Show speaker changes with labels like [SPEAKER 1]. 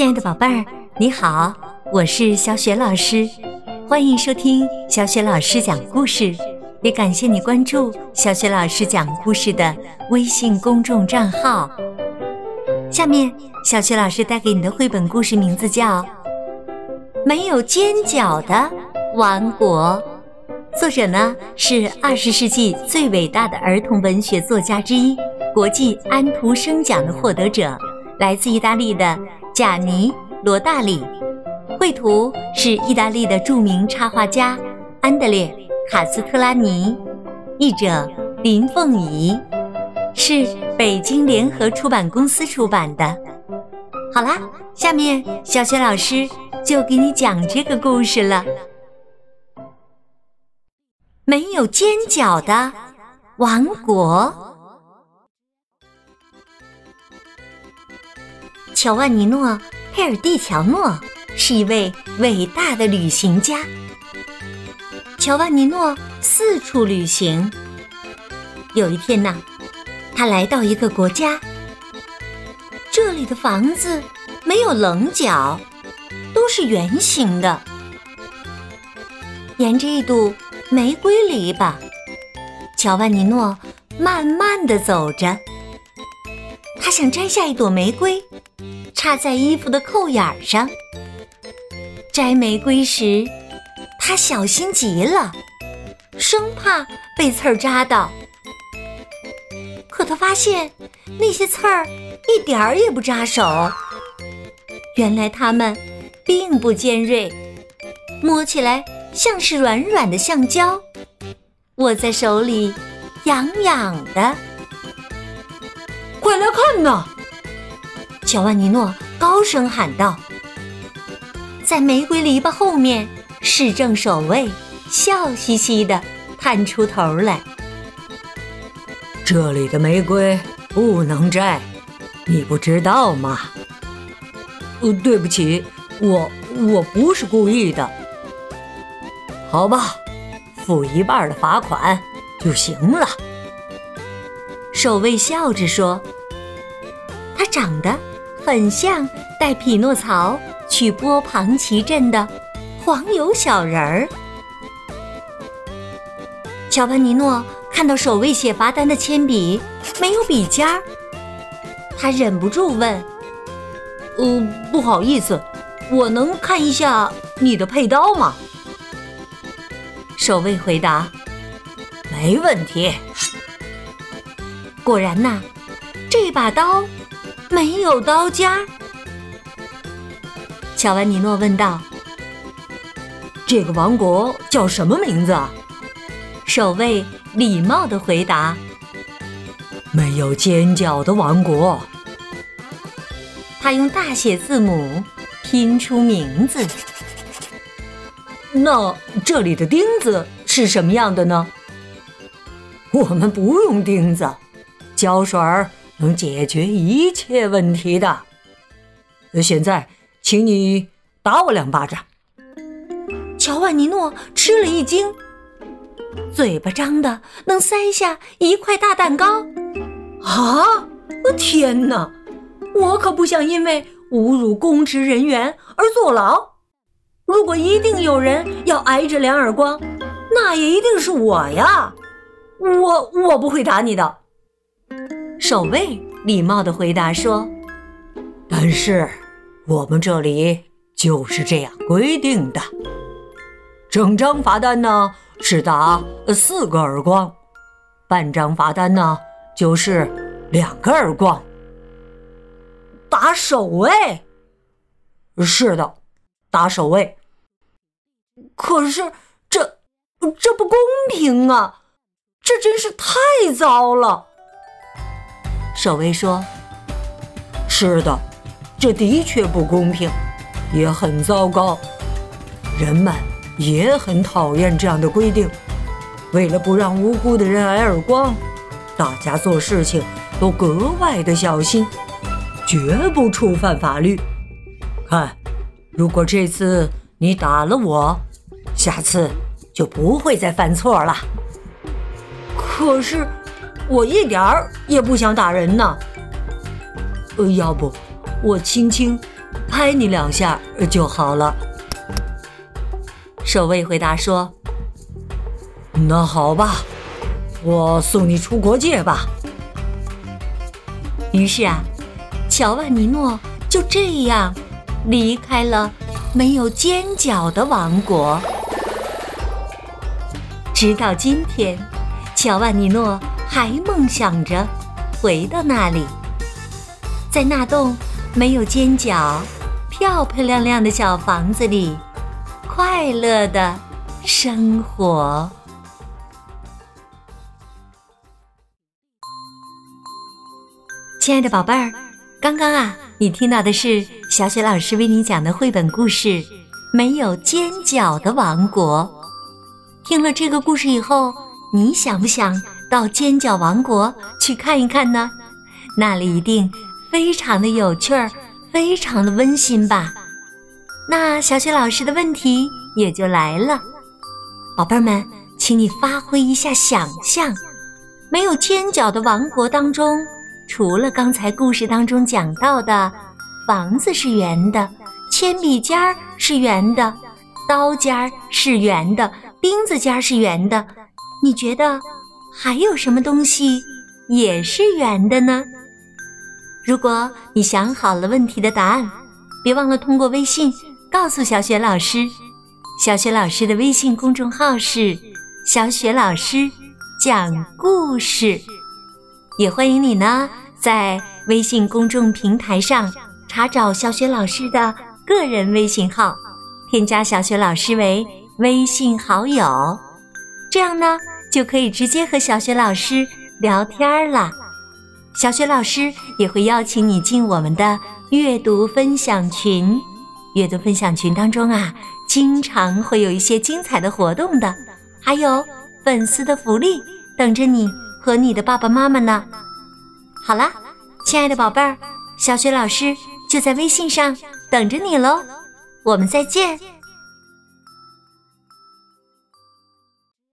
[SPEAKER 1] 亲爱的宝贝儿，你好，我是小雪老师，欢迎收听小雪老师讲故事，也感谢你关注小雪老师讲故事的微信公众账号。下面，小雪老师带给你的绘本故事名字叫《没有尖角的王国》，作者呢是二十世纪最伟大的儿童文学作家之一，国际安徒生奖的获得者，来自意大利的。贾尼·罗大里，绘图是意大利的著名插画家安德烈·卡斯特拉尼，译者林凤仪，是北京联合出版公司出版的。好啦，下面小雪老师就给你讲这个故事了。没有尖角的王国。乔万尼诺·佩尔蒂乔诺是一位伟大的旅行家。乔万尼诺四处旅行。有一天呢，他来到一个国家，这里的房子没有棱角，都是圆形的。沿着一堵玫瑰篱笆，乔万尼诺慢慢的走着。他想摘下一朵玫瑰。插在衣服的扣眼上。摘玫瑰时，他小心极了，生怕被刺儿扎到。可他发现那些刺儿一点儿也不扎手，原来它们并不尖锐，摸起来像是软软的橡胶，握在手里痒痒的。
[SPEAKER 2] 快来看呐！
[SPEAKER 1] 乔万尼诺高声喊道：“在玫瑰篱笆后面，市政守卫笑嘻嘻地探出头来。
[SPEAKER 2] 这里的玫瑰不能摘，你不知道吗？”“呃，对不起，我我不是故意的。”“好吧，付一半的罚款就行了。”
[SPEAKER 1] 守卫笑着说：“他长得……”很像带匹诺曹去波旁奇镇的黄油小人儿。乔潘尼诺看到守卫写罚单的铅笔没有笔尖儿，他忍不住问：“
[SPEAKER 2] 呃，不好意思，我能看一下你的佩刀吗？”
[SPEAKER 1] 守卫回答：“
[SPEAKER 2] 没问题。”
[SPEAKER 1] 果然呐，这把刀。没有刀尖儿，乔万尼诺问道：“
[SPEAKER 2] 这个王国叫什么名字？”
[SPEAKER 1] 守卫礼貌的回答：“
[SPEAKER 2] 没有尖角的王国。”
[SPEAKER 1] 他用大写字母拼出名字。
[SPEAKER 2] 那这里的钉子是什么样的呢？我们不用钉子，胶水儿。能解决一切问题的。现在，请你打我两巴掌。
[SPEAKER 1] 乔万尼诺吃了一惊，嘴巴张的能塞下一块大蛋糕。
[SPEAKER 2] 啊！天哪！我可不想因为侮辱公职人员而坐牢。如果一定有人要挨这两耳光，那也一定是我呀。我我不会打你的。
[SPEAKER 1] 守卫礼貌的回答说：“
[SPEAKER 2] 但是我们这里就是这样规定的。整张罚单呢是打四个耳光，半张罚单呢就是两个耳光。打守卫？是的，打守卫。可是这这不公平啊！这真是太糟了。”
[SPEAKER 1] 守卫说：“
[SPEAKER 2] 是的，这的确不公平，也很糟糕。人们也很讨厌这样的规定。为了不让无辜的人挨耳光，大家做事情都格外的小心，绝不触犯法律。看，如果这次你打了我，下次就不会再犯错了。可是……”我一点儿也不想打人呢。呃，要不我轻轻拍你两下就好了。”
[SPEAKER 1] 守卫回答说：“
[SPEAKER 2] 那好吧，我送你出国界吧。”
[SPEAKER 1] 于是啊，乔万尼诺就这样离开了没有尖角的王国。直到今天，乔万尼诺还梦想着回到那里，在那栋没有尖角、漂漂亮亮的小房子里，快乐的生活。亲爱的宝贝儿，刚刚啊，你听到的是小雪老师为你讲的绘本故事《没有尖角的王国》。听了这个故事以后，你想不想到尖角王国去看一看呢？那里一定非常的有趣儿，非常的温馨吧？那小雪老师的问题也就来了，宝贝儿们，请你发挥一下想象，没有尖角的王国当中。除了刚才故事当中讲到的，房子是圆的，铅笔尖儿是圆的，刀尖儿是圆的，钉子尖儿是圆的，你觉得还有什么东西也是圆的呢？如果你想好了问题的答案，别忘了通过微信告诉小雪老师。小雪老师的微信公众号是“小雪老师讲故事”。也欢迎你呢，在微信公众平台上查找小雪老师的个人微信号，添加小雪老师为微信好友，这样呢就可以直接和小雪老师聊天了。小雪老师也会邀请你进我们的阅读分享群，阅读分享群当中啊，经常会有一些精彩的活动的，还有粉丝的福利等着你。和你的爸爸妈妈呢？好了，亲爱的宝贝儿，小雪老师就在微信上等着你喽。我们再见。